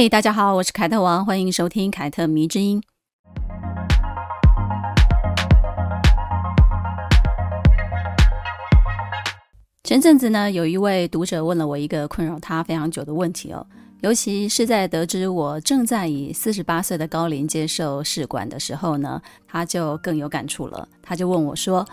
嘿，大家好，我是凯特王，欢迎收听凯特迷之音。前阵子呢，有一位读者问了我一个困扰他非常久的问题哦，尤其是在得知我正在以四十八岁的高龄接受试管的时候呢，他就更有感触了。他就问我说：“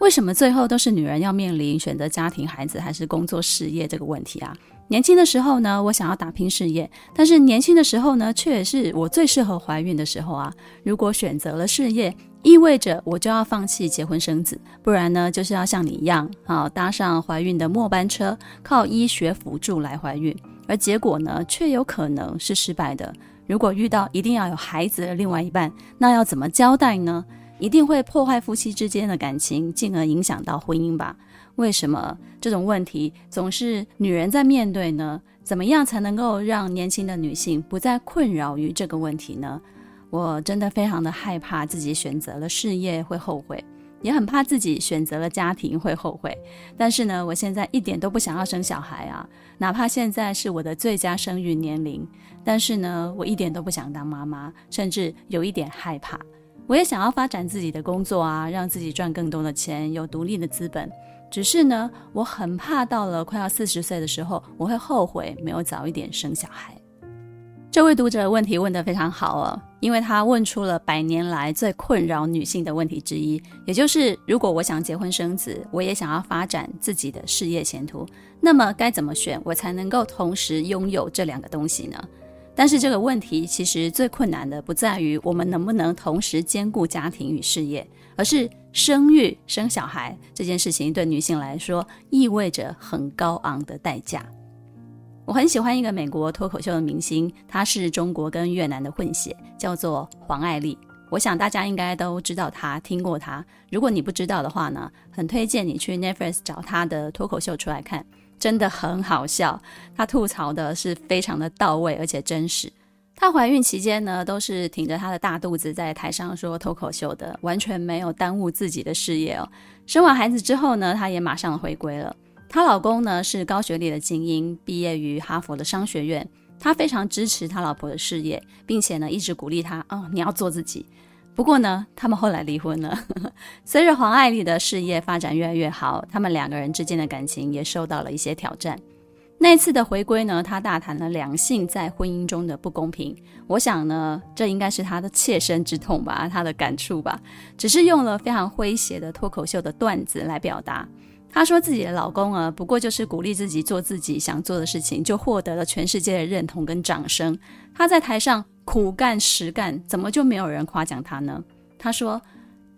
为什么最后都是女人要面临选择家庭、孩子还是工作事业这个问题啊？年轻的时候呢，我想要打拼事业，但是年轻的时候呢，却也是我最适合怀孕的时候啊。如果选择了事业，意味着我就要放弃结婚生子，不然呢，就是要像你一样，啊，搭上怀孕的末班车，靠医学辅助来怀孕，而结果呢，却有可能是失败的。如果遇到一定要有孩子的另外一半，那要怎么交代呢？一定会破坏夫妻之间的感情，进而影响到婚姻吧？为什么这种问题总是女人在面对呢？怎么样才能够让年轻的女性不再困扰于这个问题呢？我真的非常的害怕自己选择了事业会后悔，也很怕自己选择了家庭会后悔。但是呢，我现在一点都不想要生小孩啊，哪怕现在是我的最佳生育年龄。但是呢，我一点都不想当妈妈，甚至有一点害怕。我也想要发展自己的工作啊，让自己赚更多的钱，有独立的资本。只是呢，我很怕到了快要四十岁的时候，我会后悔没有早一点生小孩。这位读者问题问得非常好哦，因为他问出了百年来最困扰女性的问题之一，也就是如果我想结婚生子，我也想要发展自己的事业前途，那么该怎么选，我才能够同时拥有这两个东西呢？但是这个问题其实最困难的不在于我们能不能同时兼顾家庭与事业，而是生育生小孩这件事情对女性来说意味着很高昂的代价。我很喜欢一个美国脱口秀的明星，他是中国跟越南的混血，叫做黄爱丽。我想大家应该都知道他，听过他。如果你不知道的话呢，很推荐你去 Netflix 找他的脱口秀出来看，真的很好笑。他吐槽的是非常的到位，而且真实。她怀孕期间呢，都是挺着她的大肚子在台上说脱口秀的，完全没有耽误自己的事业哦。生完孩子之后呢，她也马上回归了。她老公呢是高学历的精英，毕业于哈佛的商学院。他非常支持他老婆的事业，并且呢一直鼓励她哦，你要做自己。不过呢，他们后来离婚了。随着黄爱丽的事业发展越来越好，他们两个人之间的感情也受到了一些挑战。那次的回归呢，他大谈了两性在婚姻中的不公平。我想呢，这应该是他的切身之痛吧，他的感触吧。只是用了非常诙谐的脱口秀的段子来表达。她说自己的老公啊，不过就是鼓励自己做自己想做的事情，就获得了全世界的认同跟掌声。她在台上苦干实干，怎么就没有人夸奖她呢？她说，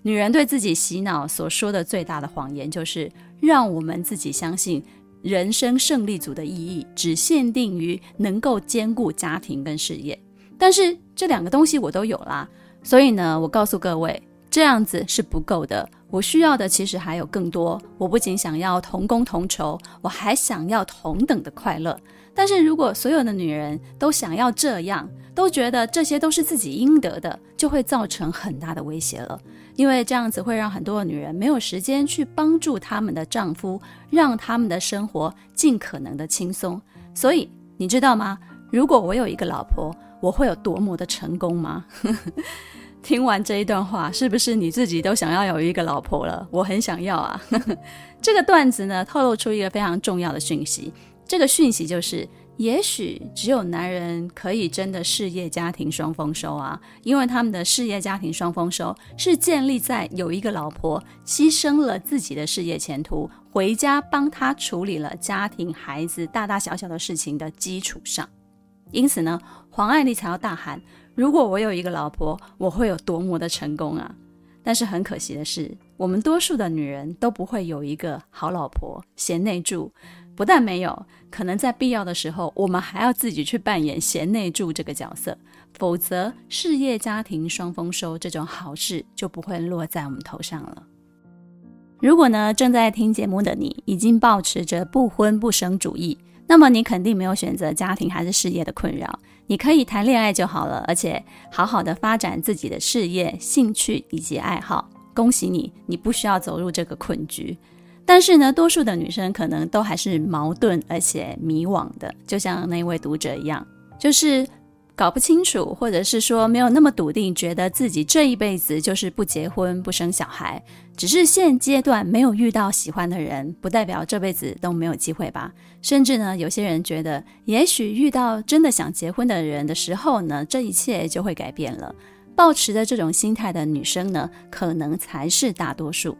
女人对自己洗脑所说的最大的谎言，就是让我们自己相信人生胜利组的意义只限定于能够兼顾家庭跟事业。但是这两个东西我都有啦，所以呢，我告诉各位。这样子是不够的，我需要的其实还有更多。我不仅想要同工同酬，我还想要同等的快乐。但是如果所有的女人都想要这样，都觉得这些都是自己应得的，就会造成很大的威胁了。因为这样子会让很多的女人没有时间去帮助他们的丈夫，让他们的生活尽可能的轻松。所以你知道吗？如果我有一个老婆，我会有多么的成功吗？听完这一段话，是不是你自己都想要有一个老婆了？我很想要啊！这个段子呢，透露出一个非常重要的讯息。这个讯息就是，也许只有男人可以真的事业家庭双丰收啊，因为他们的事业家庭双丰收是建立在有一个老婆牺牲了自己的事业前途，回家帮他处理了家庭孩子大大小小的事情的基础上。因此呢，黄爱丽才要大喊。如果我有一个老婆，我会有多么的成功啊！但是很可惜的是，我们多数的女人都不会有一个好老婆，贤内助。不但没有，可能在必要的时候，我们还要自己去扮演贤内助这个角色，否则事业家庭双丰收这种好事就不会落在我们头上了。如果呢，正在听节目的你已经保持着不婚不生主义，那么你肯定没有选择家庭还是事业的困扰，你可以谈恋爱就好了，而且好好的发展自己的事业、兴趣以及爱好。恭喜你，你不需要走入这个困局。但是呢，多数的女生可能都还是矛盾而且迷惘的，就像那位读者一样，就是。搞不清楚，或者是说没有那么笃定，觉得自己这一辈子就是不结婚、不生小孩。只是现阶段没有遇到喜欢的人，不代表这辈子都没有机会吧？甚至呢，有些人觉得，也许遇到真的想结婚的人的时候呢，这一切就会改变了。抱持着这种心态的女生呢，可能才是大多数。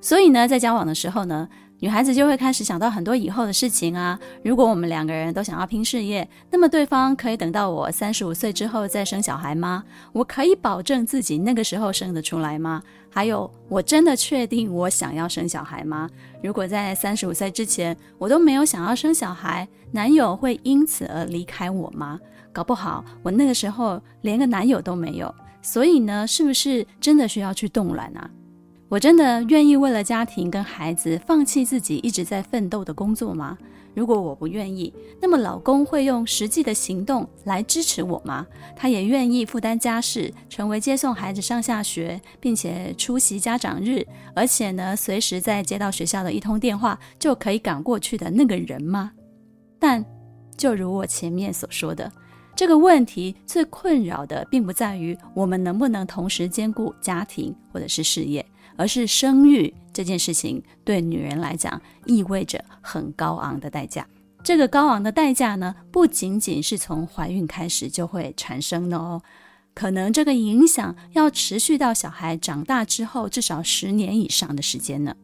所以呢，在交往的时候呢，女孩子就会开始想到很多以后的事情啊。如果我们两个人都想要拼事业，那么对方可以等到我三十五岁之后再生小孩吗？我可以保证自己那个时候生得出来吗？还有，我真的确定我想要生小孩吗？如果在三十五岁之前我都没有想要生小孩，男友会因此而离开我吗？搞不好我那个时候连个男友都没有。所以呢，是不是真的需要去冻卵啊？我真的愿意为了家庭跟孩子放弃自己一直在奋斗的工作吗？如果我不愿意，那么老公会用实际的行动来支持我吗？他也愿意负担家事，成为接送孩子上下学，并且出席家长日，而且呢，随时在接到学校的一通电话就可以赶过去的那个人吗？但就如我前面所说的，这个问题最困扰的并不在于我们能不能同时兼顾家庭或者是事业。而是生育这件事情对女人来讲意味着很高昂的代价。这个高昂的代价呢，不仅仅是从怀孕开始就会产生的哦，可能这个影响要持续到小孩长大之后至少十年以上的时间呢。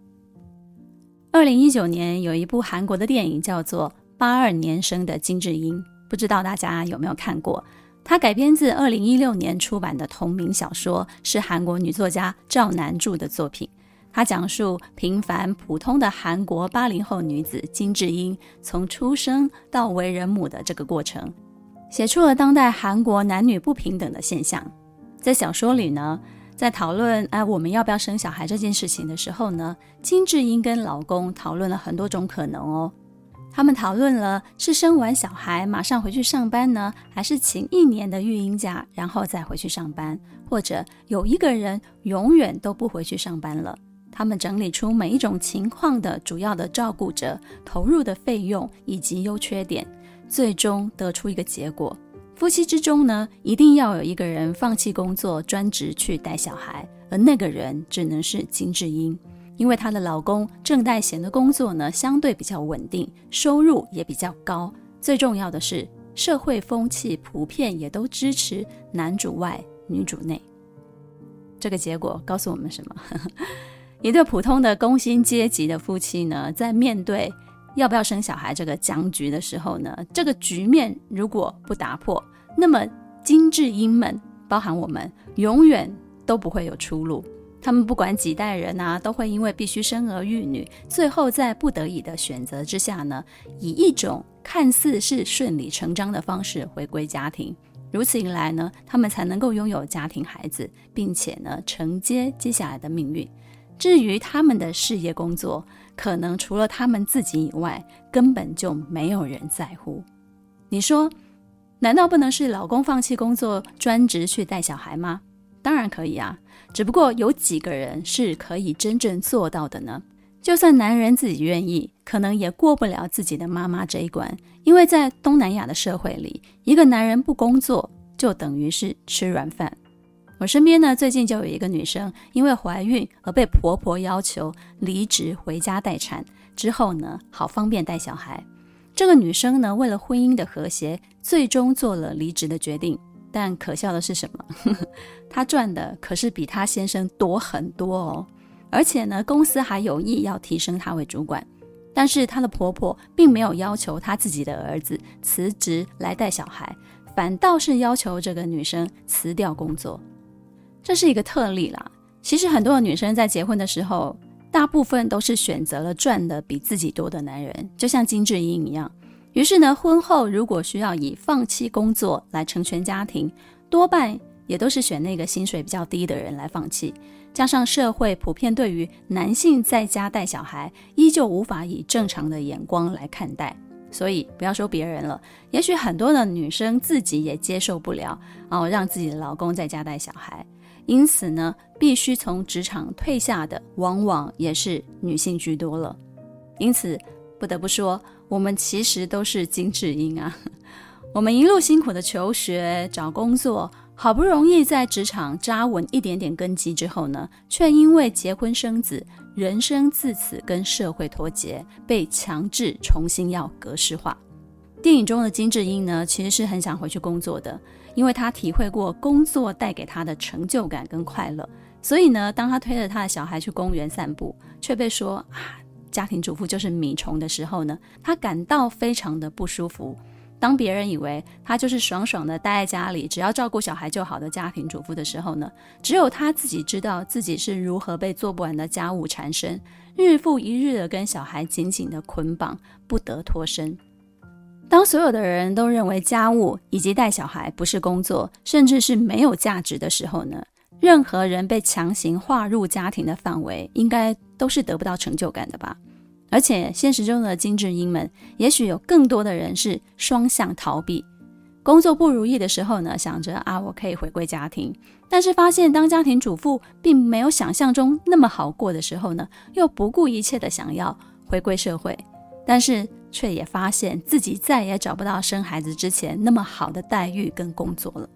二零一九年有一部韩国的电影叫做《八二年生的金智英》，不知道大家有没有看过？它改编自二零一六年出版的同名小说，是韩国女作家赵南柱的作品。它讲述平凡普通的韩国八零后女子金智英从出生到为人母的这个过程，写出了当代韩国男女不平等的现象。在小说里呢，在讨论哎我们要不要生小孩这件事情的时候呢，金智英跟老公讨论了很多种可能哦。他们讨论了是生完小孩马上回去上班呢，还是请一年的育婴假然后再回去上班，或者有一个人永远都不回去上班了。他们整理出每一种情况的主要的照顾者投入的费用以及优缺点，最终得出一个结果：夫妻之中呢，一定要有一个人放弃工作，专职去带小孩，而那个人只能是金智英。因为她的老公郑代贤的工作呢，相对比较稳定，收入也比较高。最重要的是，社会风气普遍也都支持男主外女主内。这个结果告诉我们什么？一对普通的工薪阶级的夫妻呢，在面对要不要生小孩这个僵局的时候呢，这个局面如果不打破，那么金智英们，包含我们，永远都不会有出路。他们不管几代人啊，都会因为必须生儿育女，最后在不得已的选择之下呢，以一种看似是顺理成章的方式回归家庭。如此一来呢，他们才能够拥有家庭孩子，并且呢，承接接下来的命运。至于他们的事业工作，可能除了他们自己以外，根本就没有人在乎。你说，难道不能是老公放弃工作，专职去带小孩吗？当然可以啊。只不过有几个人是可以真正做到的呢？就算男人自己愿意，可能也过不了自己的妈妈这一关。因为在东南亚的社会里，一个男人不工作就等于是吃软饭。我身边呢，最近就有一个女生，因为怀孕而被婆婆要求离职回家待产，之后呢，好方便带小孩。这个女生呢，为了婚姻的和谐，最终做了离职的决定。但可笑的是什么？她赚的可是比她先生多很多哦，而且呢，公司还有意要提升她为主管。但是她的婆婆并没有要求她自己的儿子辞职来带小孩，反倒是要求这个女生辞掉工作。这是一个特例啦。其实很多的女生在结婚的时候，大部分都是选择了赚的比自己多的男人，就像金智英一样。于是呢，婚后如果需要以放弃工作来成全家庭，多半也都是选那个薪水比较低的人来放弃。加上社会普遍对于男性在家带小孩依旧无法以正常的眼光来看待，所以不要说别人了，也许很多的女生自己也接受不了哦，让自己的老公在家带小孩。因此呢，必须从职场退下的往往也是女性居多了。因此，不得不说，我们其实都是金智英啊。我们一路辛苦的求学、找工作。好不容易在职场扎稳一点点根基之后呢，却因为结婚生子，人生自此跟社会脱节，被强制重新要格式化。电影中的金智英呢，其实是很想回去工作的，因为她体会过工作带给她的成就感跟快乐。所以呢，当她推着她的小孩去公园散步，却被说啊，家庭主妇就是米虫的时候呢，她感到非常的不舒服。当别人以为她就是爽爽的待在家里，只要照顾小孩就好的家庭主妇的时候呢，只有她自己知道自己是如何被做不完的家务缠身，日复一日的跟小孩紧紧的捆绑，不得脱身。当所有的人都认为家务以及带小孩不是工作，甚至是没有价值的时候呢，任何人被强行划入家庭的范围，应该都是得不到成就感的吧。而且现实中的金智英们，也许有更多的人是双向逃避，工作不如意的时候呢，想着啊，我可以回归家庭，但是发现当家庭主妇并没有想象中那么好过的时候呢，又不顾一切的想要回归社会，但是却也发现自己再也找不到生孩子之前那么好的待遇跟工作了。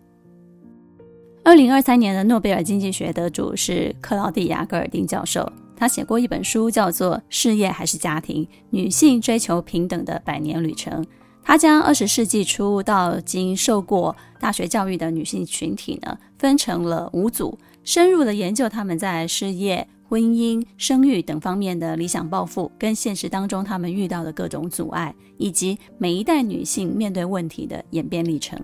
二零二三年的诺贝尔经济学得主是克劳蒂亚·戈尔丁教授。他写过一本书，叫做《事业还是家庭：女性追求平等的百年旅程》。他将二十世纪初到今受过大学教育的女性群体呢，分成了五组，深入的研究他们在事业、婚姻、生育等方面的理想抱负，跟现实当中他们遇到的各种阻碍，以及每一代女性面对问题的演变历程。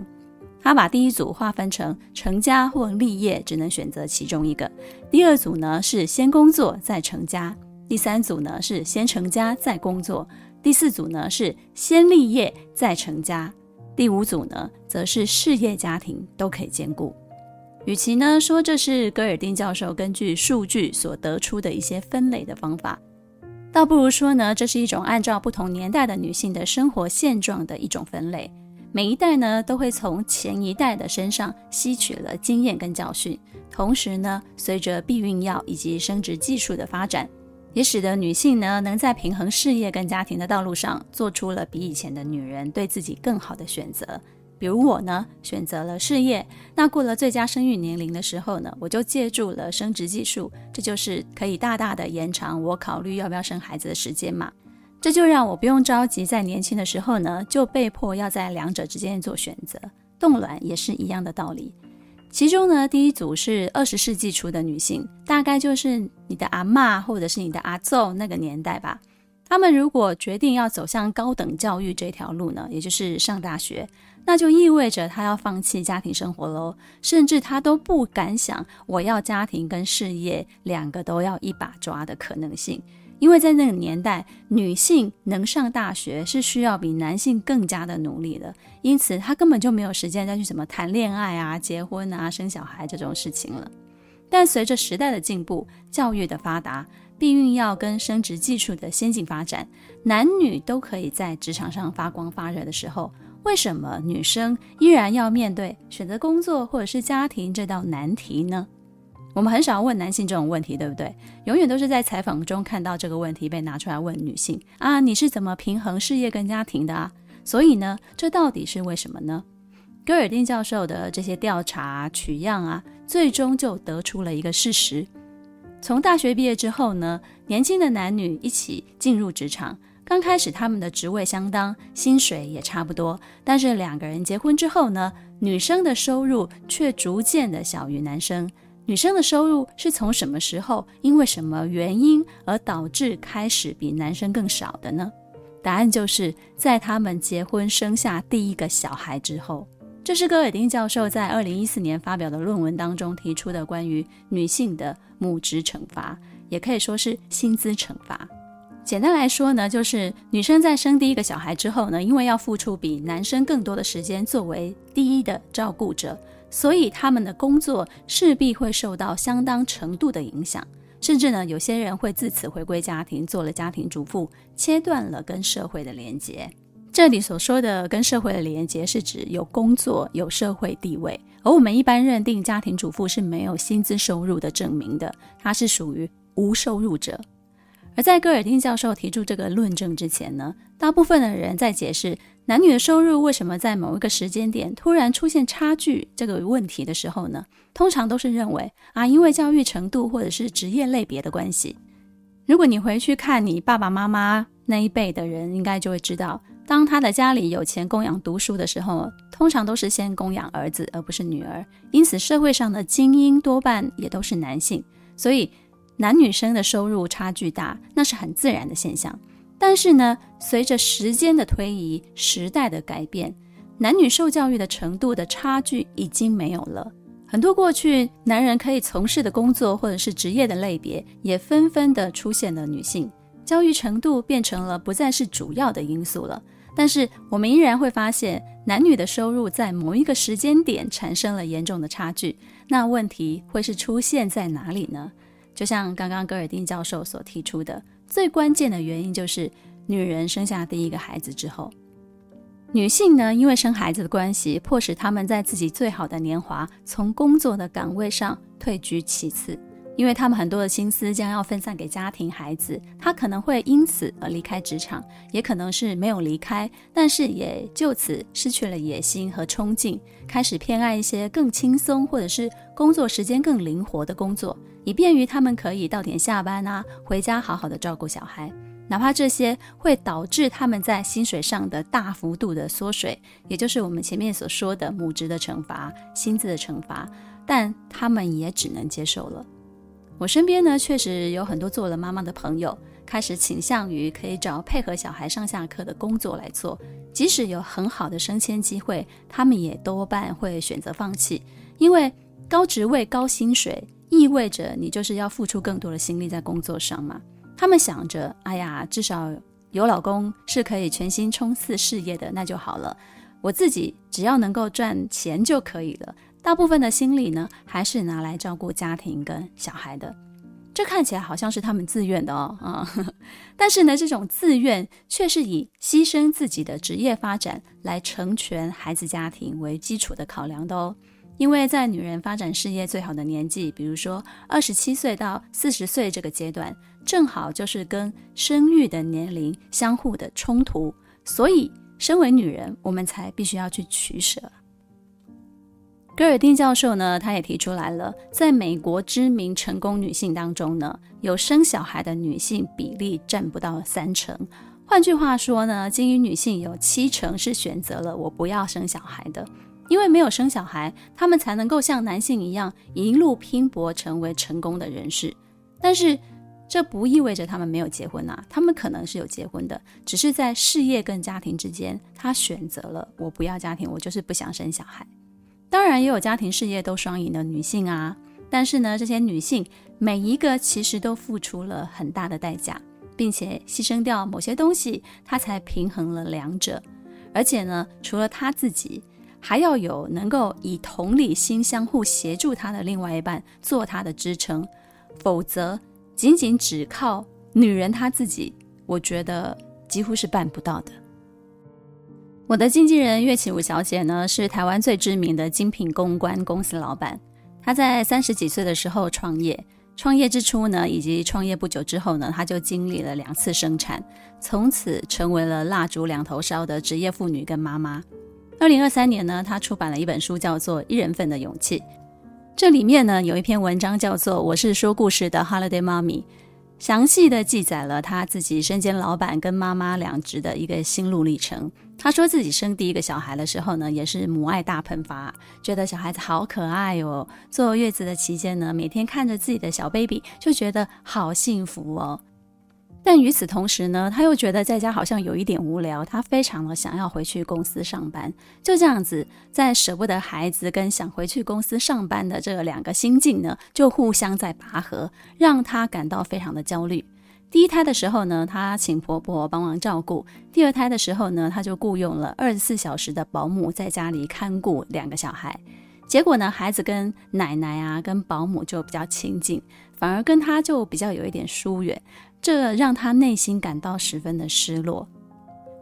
他把第一组划分成成家或立业，只能选择其中一个；第二组呢是先工作再成家；第三组呢是先成家再工作；第四组呢是先立业再成家；第五组呢则是事业家庭都可以兼顾。与其呢说这是戈尔丁教授根据数据所得出的一些分类的方法，倒不如说呢这是一种按照不同年代的女性的生活现状的一种分类。每一代呢，都会从前一代的身上吸取了经验跟教训，同时呢，随着避孕药以及生殖技术的发展，也使得女性呢，能在平衡事业跟家庭的道路上，做出了比以前的女人对自己更好的选择。比如我呢，选择了事业，那过了最佳生育年龄的时候呢，我就借助了生殖技术，这就是可以大大的延长我考虑要不要生孩子的时间嘛。这就让我不用着急，在年轻的时候呢，就被迫要在两者之间做选择。冻卵也是一样的道理。其中呢，第一组是二十世纪初的女性，大概就是你的阿嬷或者是你的阿祖那个年代吧。她们如果决定要走向高等教育这条路呢，也就是上大学，那就意味着她要放弃家庭生活喽，甚至她都不敢想我要家庭跟事业两个都要一把抓的可能性。因为在那个年代，女性能上大学是需要比男性更加的努力的，因此她根本就没有时间再去怎么谈恋爱啊、结婚啊、生小孩这种事情了。但随着时代的进步、教育的发达、避孕药跟生殖技术的先进发展，男女都可以在职场上发光发热的时候，为什么女生依然要面对选择工作或者是家庭这道难题呢？我们很少问男性这种问题，对不对？永远都是在采访中看到这个问题被拿出来问女性啊，你是怎么平衡事业跟家庭的啊？所以呢，这到底是为什么呢？戈尔丁教授的这些调查取样啊，最终就得出了一个事实：从大学毕业之后呢，年轻的男女一起进入职场，刚开始他们的职位相当，薪水也差不多，但是两个人结婚之后呢，女生的收入却逐渐的小于男生。女生的收入是从什么时候，因为什么原因而导致开始比男生更少的呢？答案就是在他们结婚生下第一个小孩之后。这是戈尔丁教授在二零一四年发表的论文当中提出的关于女性的母职惩罚，也可以说是薪资惩罚。简单来说呢，就是女生在生第一个小孩之后呢，因为要付出比男生更多的时间作为第一的照顾者。所以他们的工作势必会受到相当程度的影响，甚至呢，有些人会自此回归家庭，做了家庭主妇，切断了跟社会的连接。这里所说的跟社会的连接，是指有工作、有社会地位，而我们一般认定家庭主妇是没有薪资收入的证明的，她是属于无收入者。而在戈尔丁教授提出这个论证之前呢，大部分的人在解释男女的收入为什么在某一个时间点突然出现差距这个问题的时候呢，通常都是认为啊，因为教育程度或者是职业类别的关系。如果你回去看你爸爸妈妈那一辈的人，应该就会知道，当他的家里有钱供养读书的时候，通常都是先供养儿子而不是女儿，因此社会上的精英多半也都是男性，所以。男女生的收入差距大，那是很自然的现象。但是呢，随着时间的推移，时代的改变，男女受教育的程度的差距已经没有了。很多过去男人可以从事的工作或者是职业的类别，也纷纷的出现了女性，教育程度变成了不再是主要的因素了。但是我们依然会发现，男女的收入在某一个时间点产生了严重的差距。那问题会是出现在哪里呢？就像刚刚戈尔丁教授所提出的，最关键的原因就是女人生下第一个孩子之后，女性呢，因为生孩子的关系，迫使她们在自己最好的年华从工作的岗位上退居其次，因为她们很多的心思将要分散给家庭、孩子，她可能会因此而离开职场，也可能是没有离开，但是也就此失去了野心和冲劲，开始偏爱一些更轻松或者是工作时间更灵活的工作。以便于他们可以到点下班啊，回家好好的照顾小孩，哪怕这些会导致他们在薪水上的大幅度的缩水，也就是我们前面所说的母职的惩罚、薪资的惩罚，但他们也只能接受了。我身边呢，确实有很多做了妈妈的朋友，开始倾向于可以找配合小孩上下课的工作来做，即使有很好的升迁机会，他们也多半会选择放弃，因为高职位、高薪水。意味着你就是要付出更多的心力在工作上嘛？他们想着，哎呀，至少有老公是可以全心冲刺事业的，那就好了。我自己只要能够赚钱就可以了。大部分的心力呢，还是拿来照顾家庭跟小孩的。这看起来好像是他们自愿的哦，啊，但是呢，这种自愿却是以牺牲自己的职业发展来成全孩子家庭为基础的考量的哦。因为在女人发展事业最好的年纪，比如说二十七岁到四十岁这个阶段，正好就是跟生育的年龄相互的冲突，所以身为女人，我们才必须要去取舍。戈尔丁教授呢，他也提出来了，在美国知名成功女性当中呢，有生小孩的女性比例占不到三成。换句话说呢，精英女性有七成是选择了我不要生小孩的。因为没有生小孩，他们才能够像男性一样一路拼搏，成为成功的人士。但是，这不意味着他们没有结婚啊，他们可能是有结婚的，只是在事业跟家庭之间，他选择了我不要家庭，我就是不想生小孩。当然，也有家庭事业都双赢的女性啊。但是呢，这些女性每一个其实都付出了很大的代价，并且牺牲掉某些东西，她才平衡了两者。而且呢，除了她自己。还要有能够以同理心相互协助他的另外一半做他的支撑，否则仅仅只靠女人她自己，我觉得几乎是办不到的。我的经纪人岳启武小姐呢，是台湾最知名的精品公关公司老板。她在三十几岁的时候创业，创业之初呢，以及创业不久之后呢，她就经历了两次生产，从此成为了蜡烛两头烧的职业妇女跟妈妈。二零二三年呢，他出版了一本书，叫做《一人份的勇气》。这里面呢，有一篇文章叫做《我是说故事的 holidaymomy》，详细的记载了他自己身兼老板跟妈妈两职的一个心路历程。他说自己生第一个小孩的时候呢，也是母爱大喷发，觉得小孩子好可爱哦。坐月子的期间呢，每天看着自己的小 baby，就觉得好幸福哦。但与此同时呢，他又觉得在家好像有一点无聊，他非常的想要回去公司上班。就这样子，在舍不得孩子跟想回去公司上班的这两个心境呢，就互相在拔河，让他感到非常的焦虑。第一胎的时候呢，他请婆婆帮忙照顾；第二胎的时候呢，他就雇佣了二十四小时的保姆在家里看顾两个小孩。结果呢，孩子跟奶奶啊、跟保姆就比较亲近，反而跟他就比较有一点疏远，这让他内心感到十分的失落。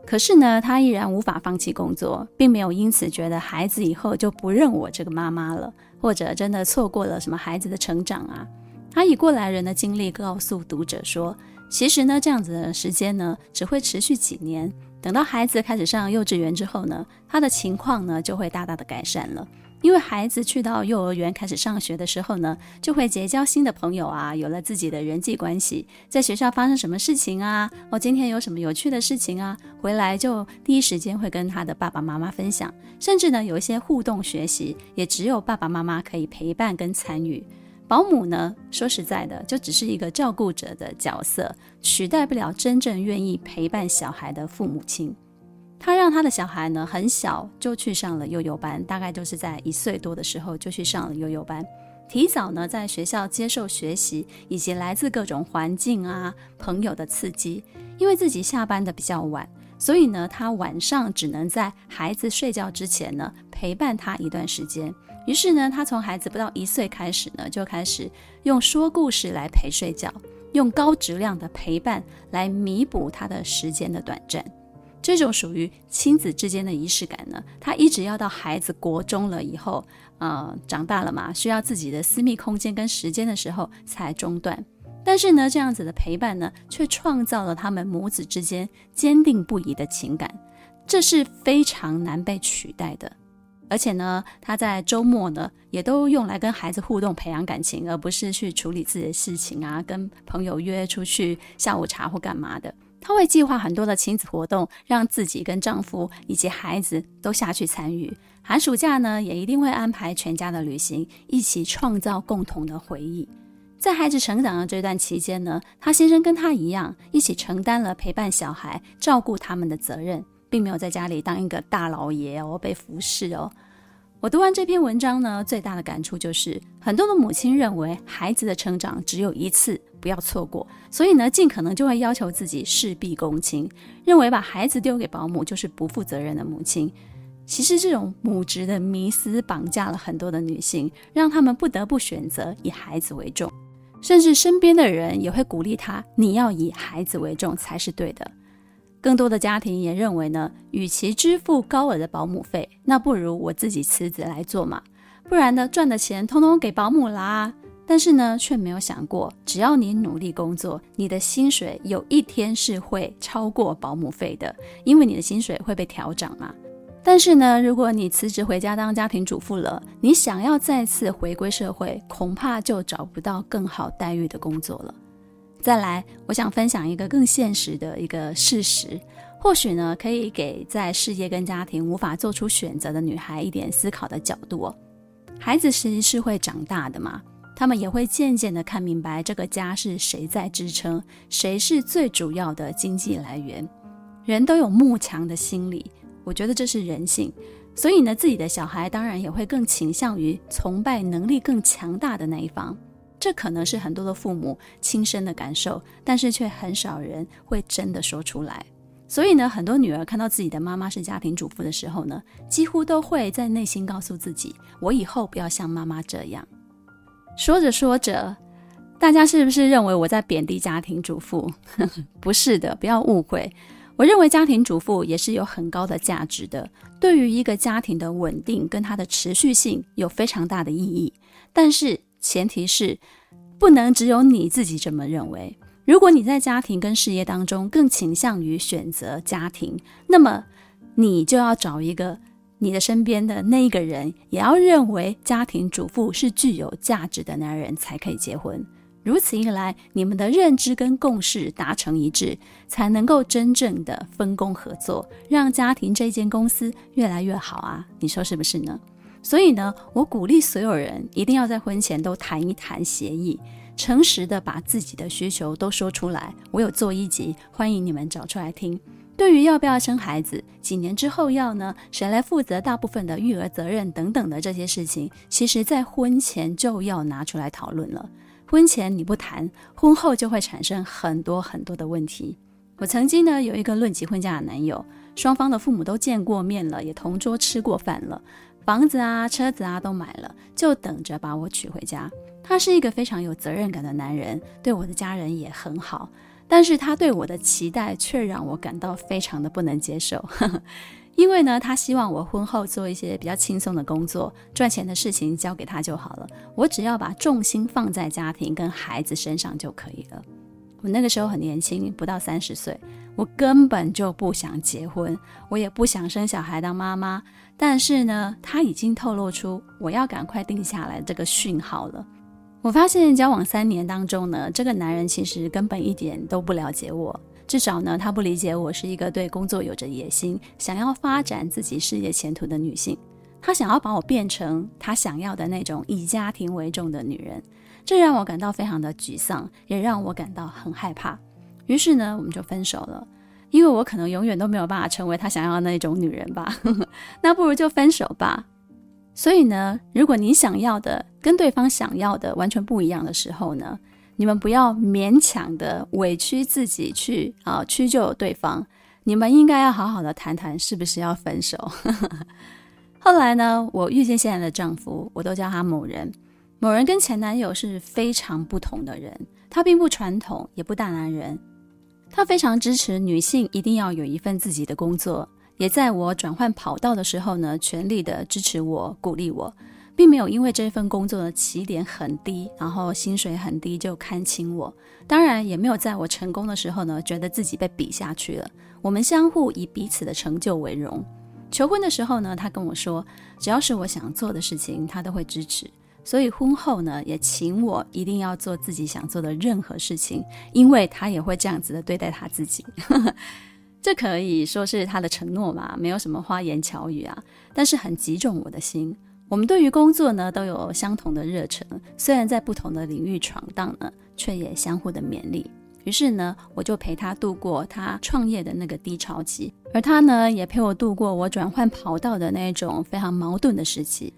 可是呢，他依然无法放弃工作，并没有因此觉得孩子以后就不认我这个妈妈了，或者真的错过了什么孩子的成长啊。他以过来人的经历告诉读者说，其实呢，这样子的时间呢，只会持续几年，等到孩子开始上幼稚园之后呢，他的情况呢就会大大的改善了。因为孩子去到幼儿园开始上学的时候呢，就会结交新的朋友啊，有了自己的人际关系，在学校发生什么事情啊，哦，今天有什么有趣的事情啊，回来就第一时间会跟他的爸爸妈妈分享，甚至呢有一些互动学习，也只有爸爸妈妈可以陪伴跟参与。保姆呢，说实在的，就只是一个照顾者的角色，取代不了真正愿意陪伴小孩的父母亲。他让他的小孩呢很小就去上了幼幼班，大概就是在一岁多的时候就去上了幼幼班，提早呢在学校接受学习以及来自各种环境啊朋友的刺激。因为自己下班的比较晚，所以呢他晚上只能在孩子睡觉之前呢陪伴他一段时间。于是呢他从孩子不到一岁开始呢就开始用说故事来陪睡觉，用高质量的陪伴来弥补他的时间的短暂。这种属于亲子之间的仪式感呢，他一直要到孩子国中了以后，呃，长大了嘛，需要自己的私密空间跟时间的时候才中断。但是呢，这样子的陪伴呢，却创造了他们母子之间坚定不移的情感，这是非常难被取代的。而且呢，他在周末呢，也都用来跟孩子互动、培养感情，而不是去处理自己的事情啊，跟朋友约出去下午茶或干嘛的。她会计划很多的亲子活动，让自己跟丈夫以及孩子都下去参与。寒暑假呢，也一定会安排全家的旅行，一起创造共同的回忆。在孩子成长的这段期间呢，她先生跟她一样，一起承担了陪伴小孩、照顾他们的责任，并没有在家里当一个大老爷哦，被服侍哦。我读完这篇文章呢，最大的感触就是，很多的母亲认为孩子的成长只有一次，不要错过，所以呢，尽可能就会要求自己事必躬亲，认为把孩子丢给保姆就是不负责任的母亲。其实这种母职的迷思绑架了很多的女性，让她们不得不选择以孩子为重，甚至身边的人也会鼓励她：你要以孩子为重才是对的。更多的家庭也认为呢，与其支付高额的保姆费，那不如我自己辞职来做嘛，不然呢，赚的钱通通给保姆啦。但是呢，却没有想过，只要你努力工作，你的薪水有一天是会超过保姆费的，因为你的薪水会被调涨嘛。但是呢，如果你辞职回家当家庭主妇了，你想要再次回归社会，恐怕就找不到更好待遇的工作了。再来，我想分享一个更现实的一个事实，或许呢，可以给在事业跟家庭无法做出选择的女孩一点思考的角度哦。孩子其实是会长大的嘛，他们也会渐渐的看明白这个家是谁在支撑，谁是最主要的经济来源。人都有慕强的心理，我觉得这是人性，所以呢，自己的小孩当然也会更倾向于崇拜能力更强大的那一方。这可能是很多的父母亲身的感受，但是却很少人会真的说出来。所以呢，很多女儿看到自己的妈妈是家庭主妇的时候呢，几乎都会在内心告诉自己：“我以后不要像妈妈这样。”说着说着，大家是不是认为我在贬低家庭主妇？不是的，不要误会。我认为家庭主妇也是有很高的价值的，对于一个家庭的稳定跟它的持续性有非常大的意义。但是，前提是不能只有你自己这么认为。如果你在家庭跟事业当中更倾向于选择家庭，那么你就要找一个你的身边的那一个人也要认为家庭主妇是具有价值的男人才可以结婚。如此一来，你们的认知跟共识达成一致，才能够真正的分工合作，让家庭这间公司越来越好啊！你说是不是呢？所以呢，我鼓励所有人一定要在婚前都谈一谈协议，诚实的把自己的需求都说出来。我有做一集，欢迎你们找出来听。对于要不要生孩子，几年之后要呢，谁来负责大部分的育儿责任等等的这些事情，其实在婚前就要拿出来讨论了。婚前你不谈，婚后就会产生很多很多的问题。我曾经呢有一个论及婚嫁的男友，双方的父母都见过面了，也同桌吃过饭了。房子啊、车子啊都买了，就等着把我娶回家。他是一个非常有责任感的男人，对我的家人也很好，但是他对我的期待却让我感到非常的不能接受。因为呢，他希望我婚后做一些比较轻松的工作，赚钱的事情交给他就好了，我只要把重心放在家庭跟孩子身上就可以了。我那个时候很年轻，不到三十岁，我根本就不想结婚，我也不想生小孩当妈妈。但是呢，他已经透露出我要赶快定下来这个讯号了。我发现交往三年当中呢，这个男人其实根本一点都不了解我。至少呢，他不理解我是一个对工作有着野心、想要发展自己事业前途的女性。他想要把我变成他想要的那种以家庭为重的女人，这让我感到非常的沮丧，也让我感到很害怕。于是呢，我们就分手了，因为我可能永远都没有办法成为他想要的那种女人吧。那不如就分手吧。所以呢，如果你想要的跟对方想要的完全不一样的时候呢，你们不要勉强的委屈自己去啊屈就对方，你们应该要好好的谈谈是不是要分手。后来呢，我遇见现在的丈夫，我都叫他某人。某人跟前男友是非常不同的人，他并不传统，也不大男人。他非常支持女性一定要有一份自己的工作，也在我转换跑道的时候呢，全力的支持我，鼓励我。并没有因为这份工作的起点很低，然后薪水很低就看轻我。当然，也没有在我成功的时候呢，觉得自己被比下去了。我们相互以彼此的成就为荣。求婚的时候呢，他跟我说，只要是我想做的事情，他都会支持。所以婚后呢，也请我一定要做自己想做的任何事情，因为他也会这样子的对待他自己。这可以说是他的承诺嘛，没有什么花言巧语啊，但是很击中我的心。我们对于工作呢都有相同的热忱，虽然在不同的领域闯荡呢，却也相互的勉励。于是呢，我就陪他度过他创业的那个低潮期，而他呢也陪我度过我转换跑道的那种非常矛盾的时期。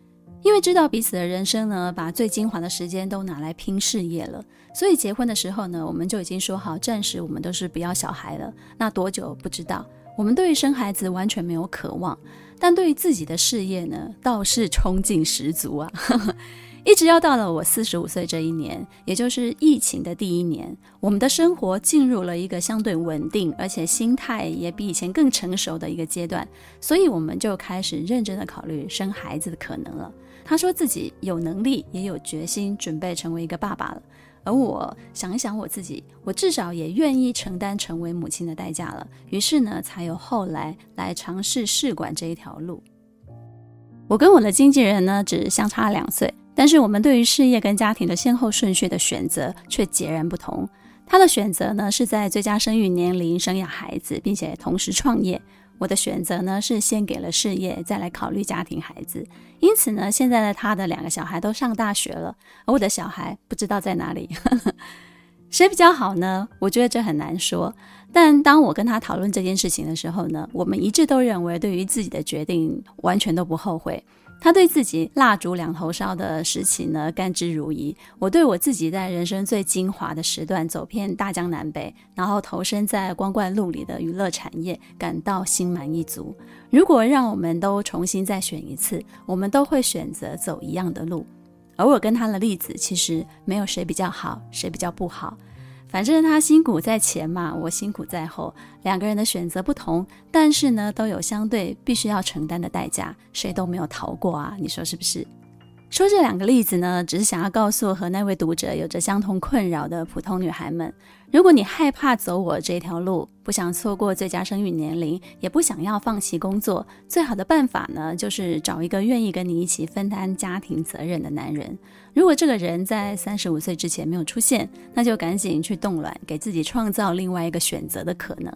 因为知道彼此的人生呢，把最精华的时间都拿来拼事业了，所以结婚的时候呢，我们就已经说好，暂时我们都是不要小孩了。那多久不知道。我们对于生孩子完全没有渴望。但对于自己的事业呢，倒是冲劲十足啊！一直要到了我四十五岁这一年，也就是疫情的第一年，我们的生活进入了一个相对稳定，而且心态也比以前更成熟的一个阶段，所以我们就开始认真的考虑生孩子的可能了。他说自己有能力，也有决心，准备成为一个爸爸了。而我想一想我自己，我至少也愿意承担成为母亲的代价了。于是呢，才有后来来尝试试管这一条路。我跟我的经纪人呢，只相差两岁，但是我们对于事业跟家庭的先后顺序的选择却截然不同。他的选择呢，是在最佳生育年龄生养孩子，并且同时创业。我的选择呢，是先给了事业，再来考虑家庭孩子。因此呢，现在的他的两个小孩都上大学了，而我的小孩不知道在哪里。谁比较好呢？我觉得这很难说。但当我跟他讨论这件事情的时候呢，我们一致都认为，对于自己的决定完全都不后悔。他对自己蜡烛两头烧的时期呢，甘之如饴。我对我自己在人生最精华的时段走遍大江南北，然后投身在光怪陆离的娱乐产业，感到心满意足。如果让我们都重新再选一次，我们都会选择走一样的路。而我跟他的例子，其实没有谁比较好，谁比较不好。反正他辛苦在前嘛，我辛苦在后，两个人的选择不同，但是呢，都有相对必须要承担的代价，谁都没有逃过啊，你说是不是？说这两个例子呢，只是想要告诉和那位读者有着相同困扰的普通女孩们：如果你害怕走我这条路，不想错过最佳生育年龄，也不想要放弃工作，最好的办法呢，就是找一个愿意跟你一起分担家庭责任的男人。如果这个人在三十五岁之前没有出现，那就赶紧去冻卵，给自己创造另外一个选择的可能。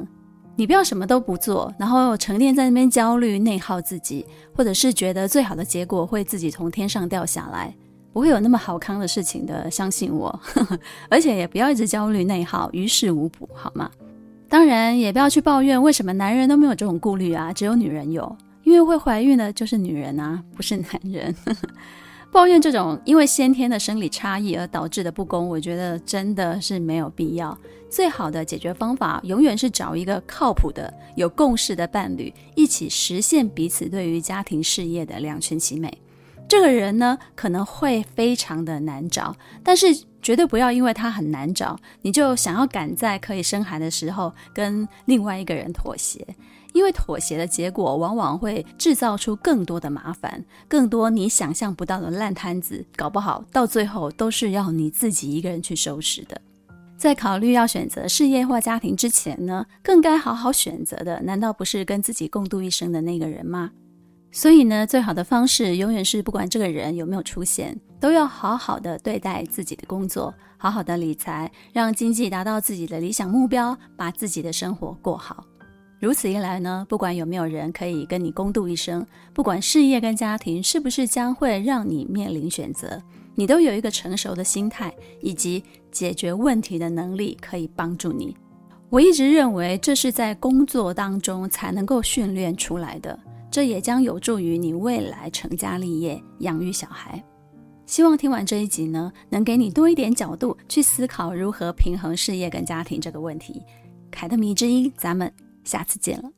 你不要什么都不做，然后沉淀在那边焦虑内耗自己，或者是觉得最好的结果会自己从天上掉下来，不会有那么好康的事情的，相信我。而且也不要一直焦虑内耗，于事无补，好吗？当然也不要去抱怨为什么男人都没有这种顾虑啊，只有女人有，因为会怀孕的就是女人啊，不是男人。抱怨这种因为先天的生理差异而导致的不公，我觉得真的是没有必要。最好的解决方法，永远是找一个靠谱的、有共识的伴侣，一起实现彼此对于家庭事业的两全其美。这个人呢，可能会非常的难找，但是绝对不要因为他很难找，你就想要赶在可以生孩的时候跟另外一个人妥协。因为妥协的结果往往会制造出更多的麻烦，更多你想象不到的烂摊子，搞不好到最后都是要你自己一个人去收拾的。在考虑要选择事业或家庭之前呢，更该好好选择的，难道不是跟自己共度一生的那个人吗？所以呢，最好的方式永远是不管这个人有没有出现，都要好好的对待自己的工作，好好的理财，让经济达到自己的理想目标，把自己的生活过好。如此一来呢，不管有没有人可以跟你共度一生，不管事业跟家庭是不是将会让你面临选择，你都有一个成熟的心态以及解决问题的能力，可以帮助你。我一直认为这是在工作当中才能够训练出来的，这也将有助于你未来成家立业、养育小孩。希望听完这一集呢，能给你多一点角度去思考如何平衡事业跟家庭这个问题。凯特迷之音，咱们。下次见了。